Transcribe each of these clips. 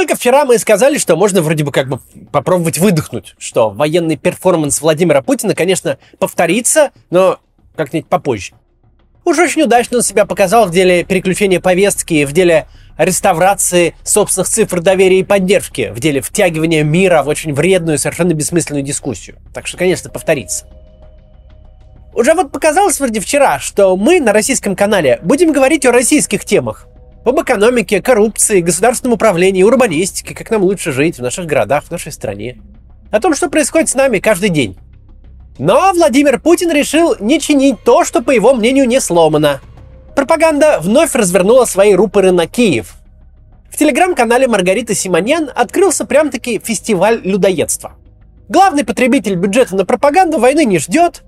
Только вчера мы сказали, что можно вроде бы как бы попробовать выдохнуть, что военный перформанс Владимира Путина, конечно, повторится, но как-нибудь попозже. Уж очень удачно он себя показал в деле переключения повестки, в деле реставрации собственных цифр доверия и поддержки, в деле втягивания мира в очень вредную, совершенно бессмысленную дискуссию. Так что, конечно, повторится. Уже вот показалось вроде вчера, что мы на российском канале будем говорить о российских темах. Об экономике, коррупции, государственном управлении, урбанистике, как нам лучше жить в наших городах, в нашей стране. О том, что происходит с нами каждый день. Но Владимир Путин решил не чинить то, что, по его мнению, не сломано. Пропаганда вновь развернула свои рупоры на Киев. В телеграм-канале Маргариты Симоньян открылся прям-таки фестиваль людоедства. Главный потребитель бюджета на пропаганду войны не ждет,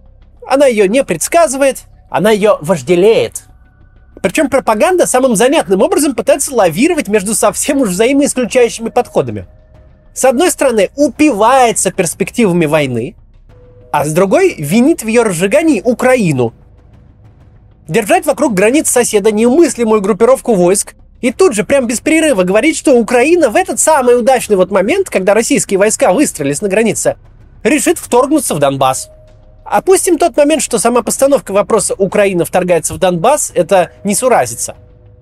она ее не предсказывает, она ее вожделеет. Причем пропаганда самым занятным образом пытается лавировать между совсем уж взаимоисключающими подходами. С одной стороны, упивается перспективами войны, а с другой винит в ее разжигании Украину. Держать вокруг границ соседа неумыслимую группировку войск и тут же прям без перерыва говорить, что Украина в этот самый удачный вот момент, когда российские войска выстрелились на границе, решит вторгнуться в Донбасс. Опустим тот момент, что сама постановка вопроса «Украина вторгается в Донбасс» — это не суразится.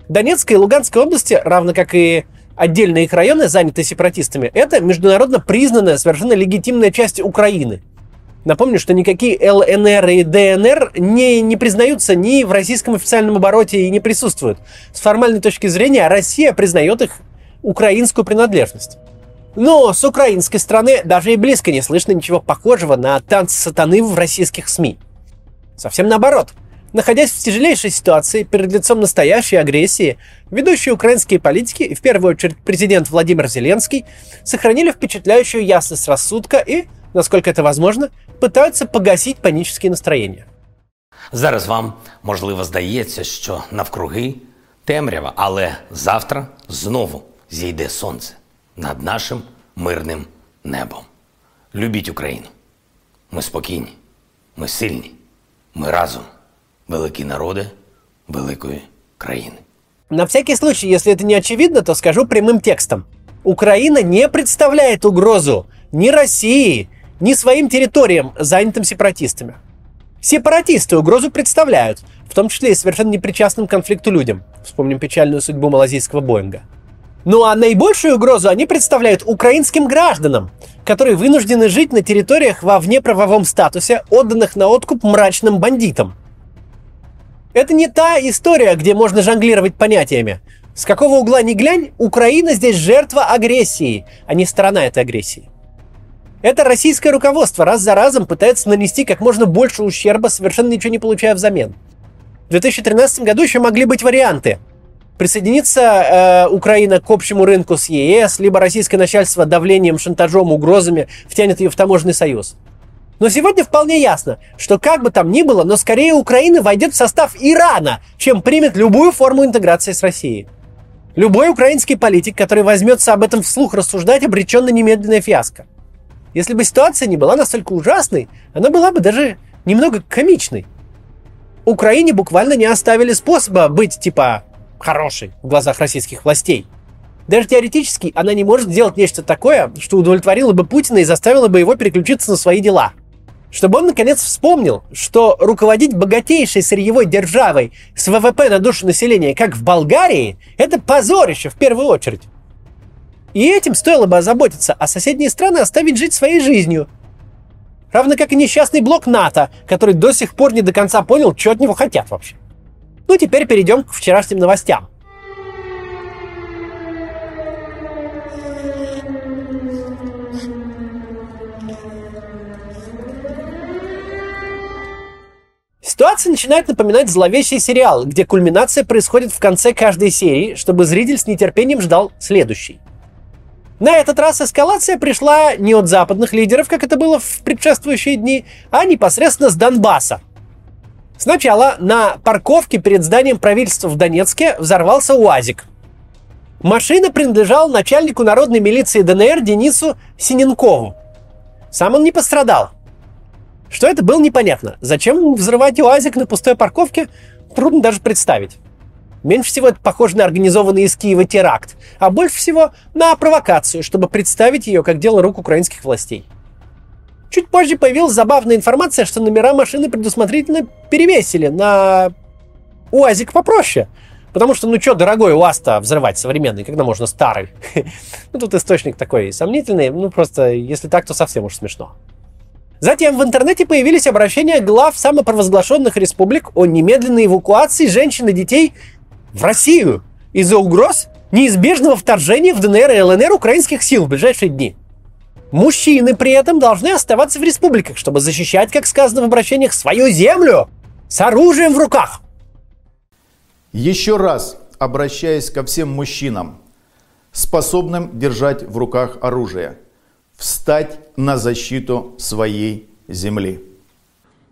Донецкая и Луганская области, равно как и отдельные их районы, занятые сепаратистами, это международно признанная, совершенно легитимная часть Украины. Напомню, что никакие ЛНР и ДНР не, не признаются ни в российском официальном обороте и не присутствуют. С формальной точки зрения Россия признает их украинскую принадлежность. Но с украинской стороны даже и близко не слышно ничего похожего на танцы сатаны в российских СМИ. Совсем наоборот. Находясь в тяжелейшей ситуации перед лицом настоящей агрессии, ведущие украинские политики, и в первую очередь президент Владимир Зеленский, сохранили впечатляющую ясность рассудка и, насколько это возможно, пытаются погасить панические настроения. Зараз вам можливо здається, що навкруги темрява, але завтра знову зійде сонце над нашим мирним небом. Любіть Україну. Ми спокійні, ми сильні, ми разом, великі народи великої країни. На всякий случай, если это не очевидно, то скажу прямым текстом. Украина не представляет угрозу ни России, ни своим территориям, занятым сепаратистами. Сепаратисты угрозу представляют, в том числе и совершенно непричастным к конфликту людям. Вспомним печальную судьбу малазийского Боинга. Ну а наибольшую угрозу они представляют украинским гражданам, которые вынуждены жить на территориях во внеправовом статусе, отданных на откуп мрачным бандитам. Это не та история, где можно жонглировать понятиями. С какого угла ни глянь, Украина здесь жертва агрессии, а не сторона этой агрессии. Это российское руководство раз за разом пытается нанести как можно больше ущерба, совершенно ничего не получая взамен. В 2013 году еще могли быть варианты – Присоединится э, Украина к общему рынку с ЕС, либо российское начальство давлением, шантажом, угрозами втянет ее в таможенный союз. Но сегодня вполне ясно, что как бы там ни было, но скорее Украина войдет в состав Ирана, чем примет любую форму интеграции с Россией. Любой украинский политик, который возьмется об этом вслух рассуждать, обречен на немедленное фиаско. Если бы ситуация не была настолько ужасной, она была бы даже немного комичной. Украине буквально не оставили способа быть типа хорошей в глазах российских властей. Даже теоретически она не может сделать нечто такое, что удовлетворило бы Путина и заставило бы его переключиться на свои дела. Чтобы он наконец вспомнил, что руководить богатейшей сырьевой державой с ВВП на душу населения, как в Болгарии, это позорище в первую очередь. И этим стоило бы озаботиться, а соседние страны оставить жить своей жизнью. Равно как и несчастный блок НАТО, который до сих пор не до конца понял, что от него хотят вообще. Ну, теперь перейдем к вчерашним новостям. Ситуация начинает напоминать зловещий сериал, где кульминация происходит в конце каждой серии, чтобы зритель с нетерпением ждал следующий. На этот раз эскалация пришла не от западных лидеров, как это было в предшествующие дни, а непосредственно с Донбасса, Сначала на парковке перед зданием правительства в Донецке взорвался УАЗик. Машина принадлежала начальнику народной милиции ДНР Денису Синенкову. Сам он не пострадал. Что это было непонятно. Зачем взрывать УАЗик на пустой парковке, трудно даже представить. Меньше всего это похоже на организованный из Киева теракт, а больше всего на провокацию, чтобы представить ее как дело рук украинских властей. Чуть позже появилась забавная информация, что номера машины предусмотрительно перевесили на УАЗик попроще. Потому что, ну что, дорогой УАЗ-то взрывать современный, когда можно старый? ну, тут источник такой сомнительный, ну, просто, если так, то совсем уж смешно. Затем в интернете появились обращения глав самопровозглашенных республик о немедленной эвакуации женщин и детей в Россию из-за угроз неизбежного вторжения в ДНР и ЛНР украинских сил в ближайшие дни. Мужчины при этом должны оставаться в республиках, чтобы защищать, как сказано в обращениях, свою землю с оружием в руках. Еще раз обращаясь ко всем мужчинам, способным держать в руках оружие – встать на защиту своей земли.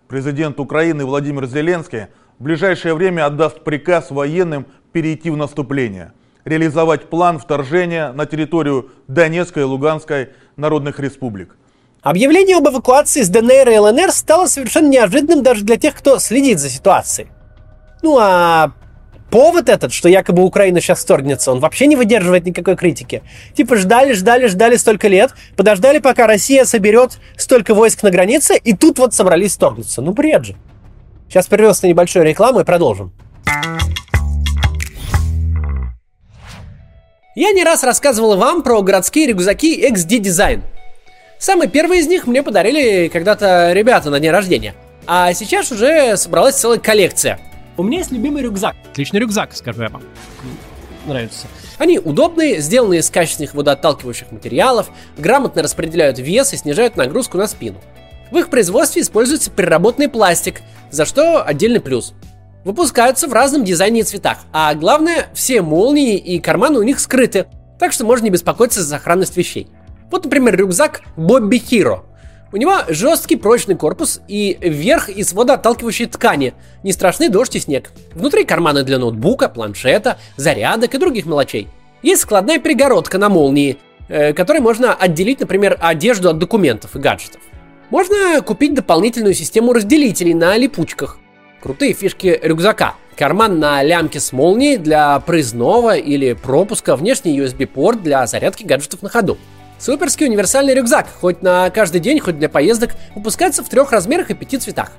Президент Украины Владимир Зеленский в ближайшее время отдаст приказ военным перейти в наступление, реализовать план вторжения на территорию Донецкой и Луганской народных республик. Объявление об эвакуации с ДНР и ЛНР стало совершенно неожиданным даже для тех, кто следит за ситуацией. Ну а повод этот, что якобы Украина сейчас вторгнется, он вообще не выдерживает никакой критики. Типа ждали, ждали, ждали столько лет, подождали, пока Россия соберет столько войск на границе, и тут вот собрались вторгнуться. Ну, бред же. Сейчас прервемся на небольшую рекламу и продолжим. Я не раз рассказывал вам про городские рюкзаки XD Design. Самый первый из них мне подарили когда-то ребята на день рождения. А сейчас уже собралась целая коллекция – у меня есть любимый рюкзак. Отличный рюкзак, скажу я вам. Нравится. Они удобные, сделаны из качественных водоотталкивающих материалов, грамотно распределяют вес и снижают нагрузку на спину. В их производстве используется переработанный пластик, за что отдельный плюс. Выпускаются в разном дизайне и цветах, а главное, все молнии и карманы у них скрыты, так что можно не беспокоиться за сохранность вещей. Вот, например, рюкзак Bobby Hero. У него жесткий прочный корпус и верх из водоотталкивающей ткани. Не страшны дождь и снег. Внутри карманы для ноутбука, планшета, зарядок и других мелочей. Есть складная перегородка на молнии, э, которой можно отделить, например, одежду от документов и гаджетов. Можно купить дополнительную систему разделителей на липучках. Крутые фишки рюкзака. Карман на лямке с молнией для проездного или пропуска, внешний USB-порт для зарядки гаджетов на ходу. Суперский универсальный рюкзак, хоть на каждый день, хоть для поездок, выпускается в трех размерах и пяти цветах.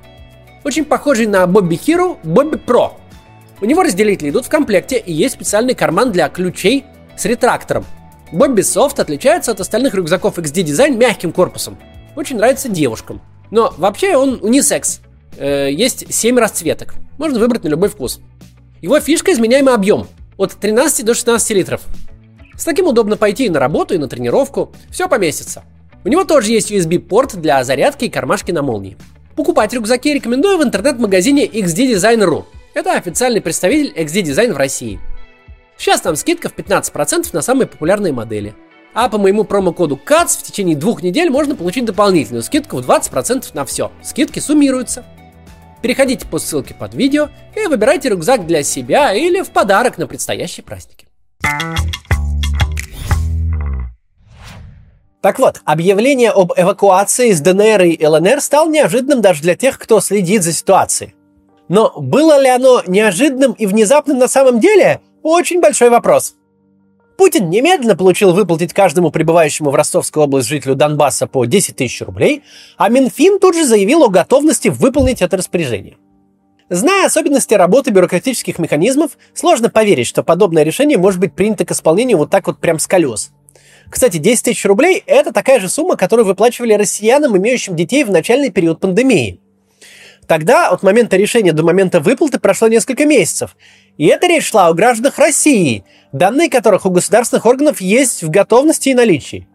Очень похожий на Bobby Hero Bobby Pro. У него разделители идут в комплекте и есть специальный карман для ключей с ретрактором. Bobby Soft отличается от остальных рюкзаков XD Design мягким корпусом. Очень нравится девушкам. Но вообще он унисекс. Э, есть 7 расцветок. Можно выбрать на любой вкус. Его фишка изменяемый объем. От 13 до 16 литров. С таким удобно пойти и на работу, и на тренировку. Все поместится. У него тоже есть USB-порт для зарядки и кармашки на молнии. Покупать рюкзаки рекомендую в интернет-магазине XD Это официальный представитель XD Design в России. Сейчас там скидка в 15% на самые популярные модели. А по моему промокоду CATS в течение двух недель можно получить дополнительную скидку в 20% на все. Скидки суммируются. Переходите по ссылке под видео и выбирайте рюкзак для себя или в подарок на предстоящие праздники. Так вот, объявление об эвакуации из ДНР и ЛНР стал неожиданным даже для тех, кто следит за ситуацией. Но было ли оно неожиданным и внезапным на самом деле? Очень большой вопрос. Путин немедленно получил выплатить каждому прибывающему в Ростовскую область жителю Донбасса по 10 тысяч рублей, а Минфин тут же заявил о готовности выполнить это распоряжение. Зная особенности работы бюрократических механизмов, сложно поверить, что подобное решение может быть принято к исполнению вот так вот прям с колес – кстати, 10 тысяч рублей – это такая же сумма, которую выплачивали россиянам, имеющим детей в начальный период пандемии. Тогда от момента решения до момента выплаты прошло несколько месяцев. И эта речь шла о гражданах России, данные которых у государственных органов есть в готовности и наличии.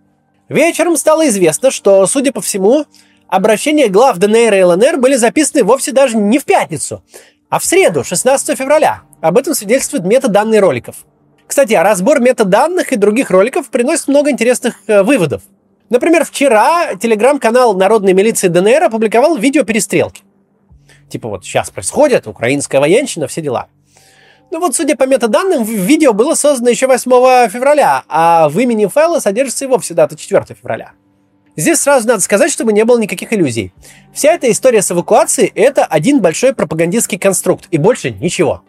Вечером стало известно, что, судя по всему, обращения глав ДНР и ЛНР были записаны вовсе даже не в пятницу, а в среду, 16 февраля. Об этом свидетельствует метаданные роликов. Кстати, разбор метаданных и других роликов приносит много интересных э, выводов. Например, вчера телеграм-канал Народной милиции ДНР опубликовал видео перестрелки. Типа вот сейчас происходит, украинская военщина, все дела. Ну вот, судя по метаданным, видео было создано еще 8 февраля, а в имени файла содержится и вовсе дата 4 февраля. Здесь сразу надо сказать, чтобы не было никаких иллюзий. Вся эта история с эвакуацией – это один большой пропагандистский конструкт, и больше ничего.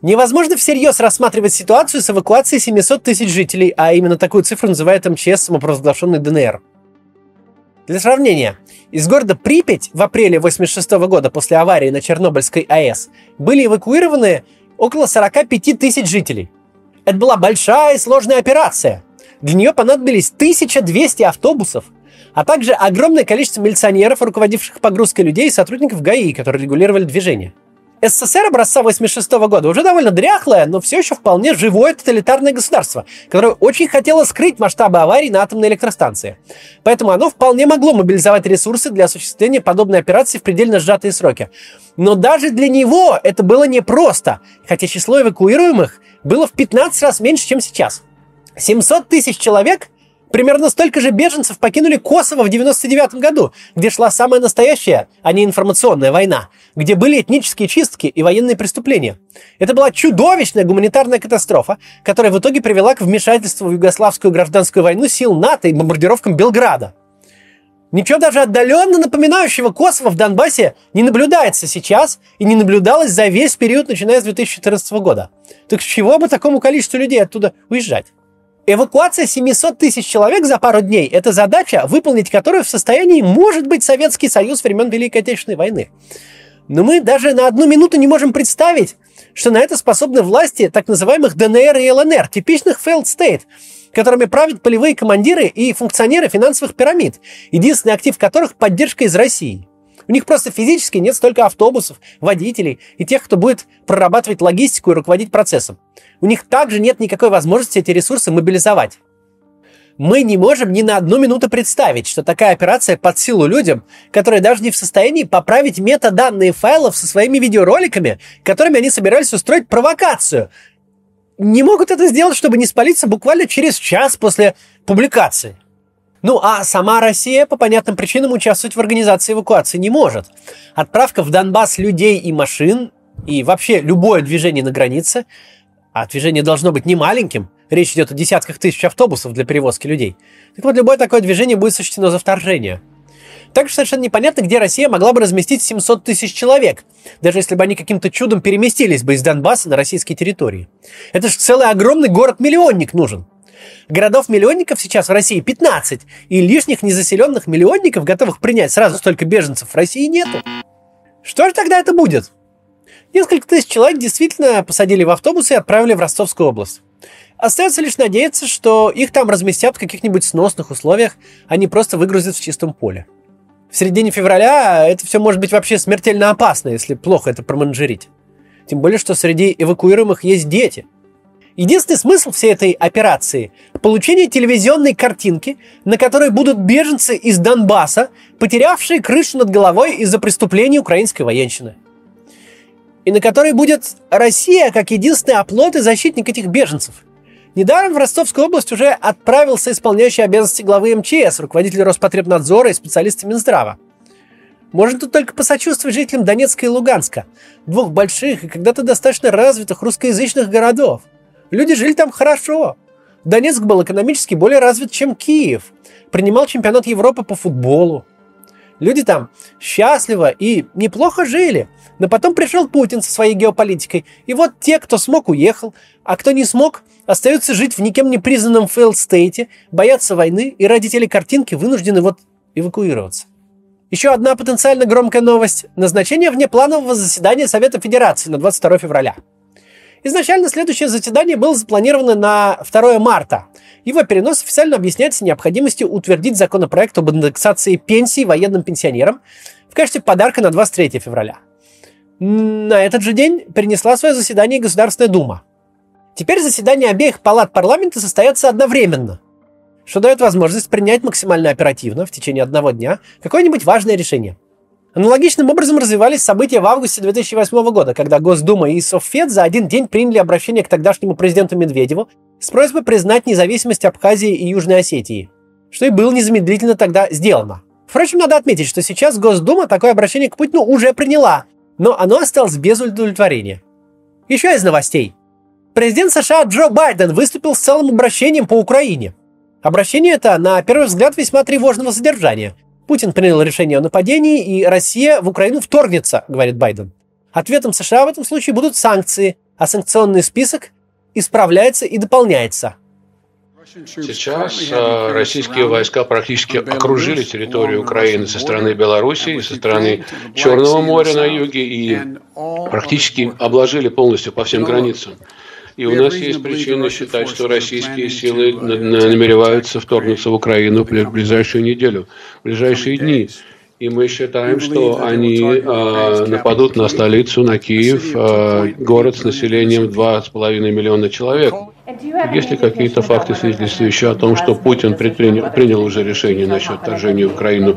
Невозможно всерьез рассматривать ситуацию с эвакуацией 700 тысяч жителей, а именно такую цифру называет МЧС самопровозглашенный ДНР. Для сравнения, из города Припять в апреле 1986 года после аварии на Чернобыльской АЭС были эвакуированы около 45 тысяч жителей. Это была большая и сложная операция. Для нее понадобились 1200 автобусов, а также огромное количество милиционеров, руководивших погрузкой людей и сотрудников ГАИ, которые регулировали движение. СССР образца 86 года уже довольно дряхлое, но все еще вполне живое тоталитарное государство, которое очень хотело скрыть масштабы аварий на атомной электростанции. Поэтому оно вполне могло мобилизовать ресурсы для осуществления подобной операции в предельно сжатые сроки. Но даже для него это было непросто, хотя число эвакуируемых было в 15 раз меньше, чем сейчас. 700 тысяч человек Примерно столько же беженцев покинули Косово в 99 году, где шла самая настоящая, а не информационная война, где были этнические чистки и военные преступления. Это была чудовищная гуманитарная катастрофа, которая в итоге привела к вмешательству в югославскую гражданскую войну сил НАТО и бомбардировкам Белграда. Ничего даже отдаленно напоминающего Косово в Донбассе не наблюдается сейчас и не наблюдалось за весь период, начиная с 2014 года. Так с чего бы такому количеству людей оттуда уезжать? Эвакуация 700 тысяч человек за пару дней – это задача, выполнить которую в состоянии может быть Советский Союз времен Великой Отечественной войны. Но мы даже на одну минуту не можем представить, что на это способны власти так называемых ДНР и ЛНР, типичных failed state, которыми правят полевые командиры и функционеры финансовых пирамид, единственный актив которых – поддержка из России. У них просто физически нет столько автобусов, водителей и тех, кто будет прорабатывать логистику и руководить процессом. У них также нет никакой возможности эти ресурсы мобилизовать. Мы не можем ни на одну минуту представить, что такая операция под силу людям, которые даже не в состоянии поправить метаданные файлов со своими видеороликами, которыми они собирались устроить провокацию. Не могут это сделать, чтобы не спалиться буквально через час после публикации. Ну, а сама Россия по понятным причинам участвовать в организации эвакуации не может. Отправка в Донбасс людей и машин, и вообще любое движение на границе, а движение должно быть не маленьким, речь идет о десятках тысяч автобусов для перевозки людей, так вот любое такое движение будет сочтено за вторжение. Также совершенно непонятно, где Россия могла бы разместить 700 тысяч человек, даже если бы они каким-то чудом переместились бы из Донбасса на российские территории. Это же целый огромный город-миллионник нужен – Городов-миллионников сейчас в России 15, и лишних незаселенных миллионников, готовых принять сразу столько беженцев, в России нету. Что же тогда это будет? Несколько тысяч человек действительно посадили в автобусы и отправили в Ростовскую область. Остается лишь надеяться, что их там разместят в каких-нибудь сносных условиях, а не просто выгрузят в чистом поле. В середине февраля это все может быть вообще смертельно опасно, если плохо это променеджерить. Тем более, что среди эвакуируемых есть дети – Единственный смысл всей этой операции – получение телевизионной картинки, на которой будут беженцы из Донбасса, потерявшие крышу над головой из-за преступлений украинской военщины. И на которой будет Россия как единственный оплот и защитник этих беженцев. Недаром в Ростовскую область уже отправился исполняющий обязанности главы МЧС, руководитель Роспотребнадзора и специалисты Минздрава. Можно тут только посочувствовать жителям Донецка и Луганска, двух больших и когда-то достаточно развитых русскоязычных городов – Люди жили там хорошо. Донецк был экономически более развит, чем Киев. Принимал чемпионат Европы по футболу. Люди там счастливо и неплохо жили. Но потом пришел Путин со своей геополитикой. И вот те, кто смог, уехал. А кто не смог, остаются жить в никем не признанном failed стейте, боятся войны и ради телекартинки вынуждены вот эвакуироваться. Еще одна потенциально громкая новость. Назначение внепланового заседания Совета Федерации на 22 февраля. Изначально следующее заседание было запланировано на 2 марта. Его перенос официально объясняется необходимостью утвердить законопроект об индексации пенсий военным пенсионерам в качестве подарка на 23 февраля. На этот же день перенесла свое заседание Государственная Дума. Теперь заседания обеих палат парламента состоятся одновременно, что дает возможность принять максимально оперативно, в течение одного дня, какое-нибудь важное решение – Аналогичным образом развивались события в августе 2008 года, когда Госдума и Совфед за один день приняли обращение к тогдашнему президенту Медведеву с просьбой признать независимость Абхазии и Южной Осетии, что и было незамедлительно тогда сделано. Впрочем, надо отметить, что сейчас Госдума такое обращение к Путину уже приняла, но оно осталось без удовлетворения. Еще из новостей. Президент США Джо Байден выступил с целым обращением по Украине. Обращение это, на первый взгляд, весьма тревожного содержания – Путин принял решение о нападении, и Россия в Украину вторгнется, говорит Байден. Ответом США в этом случае будут санкции, а санкционный список исправляется и дополняется. Сейчас э, российские войска практически окружили территорию Украины со стороны Белоруссии, со стороны Черного моря на юге и практически обложили полностью по всем границам. И у нас есть причины считать, что российские силы намереваются вторгнуться в Украину в ближайшую неделю, в ближайшие дни. И мы считаем, что они э, нападут на столицу, на Киев, э, город с населением 2,5 миллиона человек. Есть ли какие-то факты, свидетельствующие о том, что Путин предпринял, принял уже решение насчет вторжения в Украину?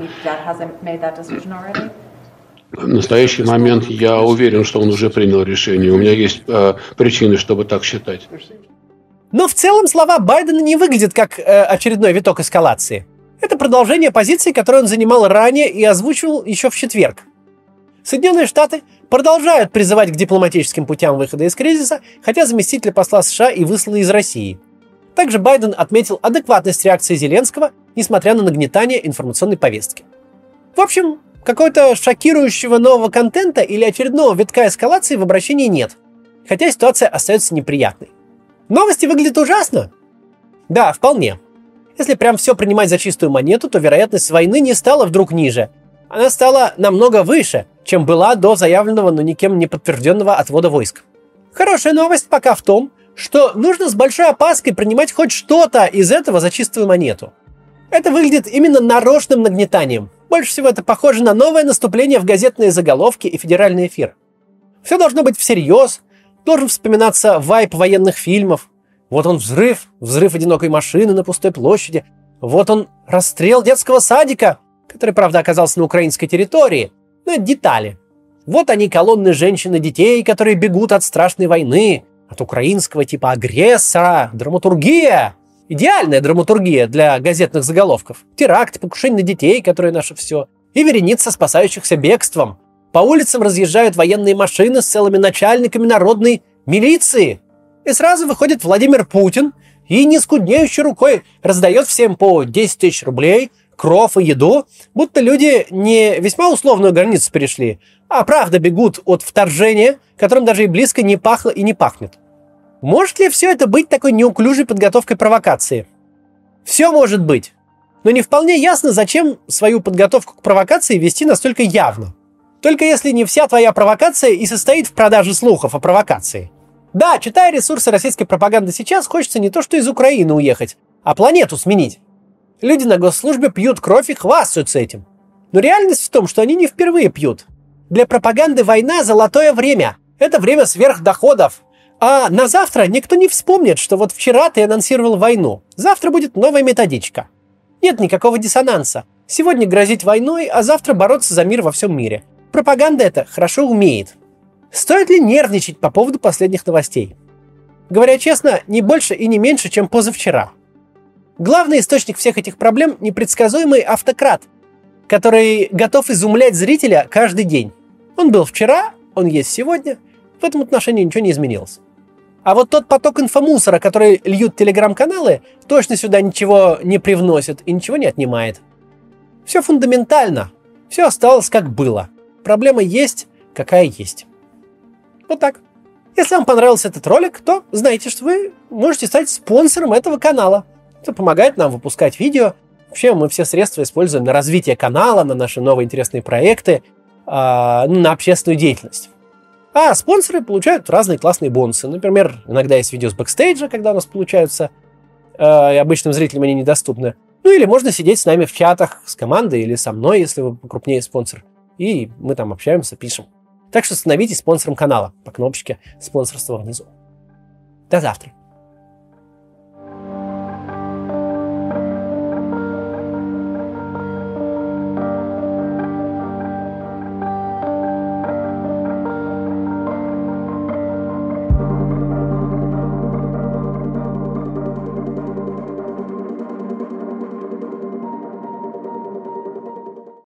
В настоящий момент я уверен, что он уже принял решение. У меня есть э, причины, чтобы так считать. Но в целом слова Байдена не выглядят как э, очередной виток эскалации. Это продолжение позиции, которую он занимал ранее и озвучивал еще в четверг. Соединенные Штаты продолжают призывать к дипломатическим путям выхода из кризиса, хотя заместитель посла США и выслали из России. Также Байден отметил адекватность реакции Зеленского, несмотря на нагнетание информационной повестки. В общем, какого-то шокирующего нового контента или очередного витка эскалации в обращении нет, хотя ситуация остается неприятной. Новости выглядят ужасно? Да, вполне. Если прям все принимать за чистую монету, то вероятность войны не стала вдруг ниже. Она стала намного выше, чем была до заявленного, но никем не подтвержденного отвода войск. Хорошая новость пока в том, что нужно с большой опаской принимать хоть что-то из этого за чистую монету. Это выглядит именно нарочным нагнетанием. Больше всего это похоже на новое наступление в газетные заголовки и федеральный эфир. Все должно быть всерьез, должен вспоминаться вайп военных фильмов, вот он взрыв, взрыв одинокой машины на пустой площади. Вот он расстрел детского садика, который, правда, оказался на украинской территории. Но это детали. Вот они, колонны женщин и детей, которые бегут от страшной войны, от украинского типа агрессора, драматургия. Идеальная драматургия для газетных заголовков. Теракт, покушение на детей, которые наше все. И вереница спасающихся бегством. По улицам разъезжают военные машины с целыми начальниками народной милиции. И сразу выходит Владимир Путин и не скуднеющей рукой раздает всем по 10 тысяч рублей, кров и еду, будто люди не весьма условную границу перешли, а правда бегут от вторжения, которым даже и близко не пахло и не пахнет. Может ли все это быть такой неуклюжей подготовкой провокации? Все может быть. Но не вполне ясно, зачем свою подготовку к провокации вести настолько явно. Только если не вся твоя провокация и состоит в продаже слухов о провокации – да, читая ресурсы российской пропаганды сейчас, хочется не то что из Украины уехать, а планету сменить. Люди на госслужбе пьют кровь и хвастаются этим. Но реальность в том, что они не впервые пьют. Для пропаганды война – золотое время. Это время сверхдоходов. А на завтра никто не вспомнит, что вот вчера ты анонсировал войну. Завтра будет новая методичка. Нет никакого диссонанса. Сегодня грозить войной, а завтра бороться за мир во всем мире. Пропаганда это хорошо умеет. Стоит ли нервничать по поводу последних новостей? Говоря честно, не больше и не меньше, чем позавчера. Главный источник всех этих проблем – непредсказуемый автократ, который готов изумлять зрителя каждый день. Он был вчера, он есть сегодня, в этом отношении ничего не изменилось. А вот тот поток инфомусора, который льют телеграм-каналы, точно сюда ничего не привносит и ничего не отнимает. Все фундаментально, все осталось как было. Проблема есть, какая есть. Вот так. Если вам понравился этот ролик, то знаете, что вы можете стать спонсором этого канала. Это помогает нам выпускать видео. Вообще мы все средства используем на развитие канала, на наши новые интересные проекты, э, на общественную деятельность. А спонсоры получают разные классные бонусы. Например, иногда есть видео с бэкстейджа, когда у нас получаются, э, и обычным зрителям они недоступны. Ну или можно сидеть с нами в чатах с командой или со мной, если вы крупнее спонсор. И мы там общаемся, пишем. Так что становитесь спонсором канала по кнопочке спонсорства внизу. До завтра.